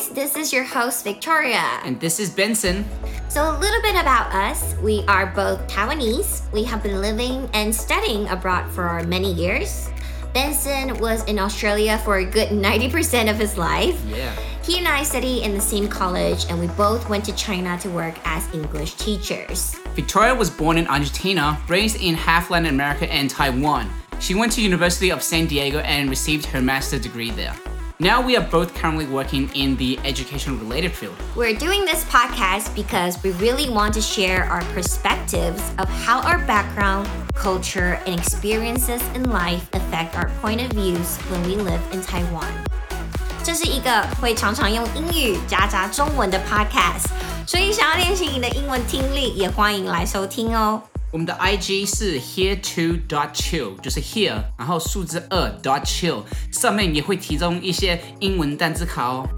guys, this is your host Victoria. And this is Benson. So, a little bit about us. We are both Taiwanese. We have been living and studying abroad for many years. Benson was in Australia for a good 90% of his life. Yeah. He and I studied in the same college, and we both went to China to work as English teachers. Victoria was born in Argentina, raised in half Latin America and Taiwan. She went to University of San Diego and received her master's degree there. Now we are both currently working in the education related field. We're doing this podcast because we really want to share our perspectives of how our background, culture, and experiences in life affect our point of views when we live in Taiwan. 这是一个会常常用英语夹杂中文的 podcast，所以想要练习你的英文听力，也欢迎来收听哦。 我们的 IG 是 here to dot chill，就是 here，然后数字二 dot chill，上面也会提供一些英文单词卡哦。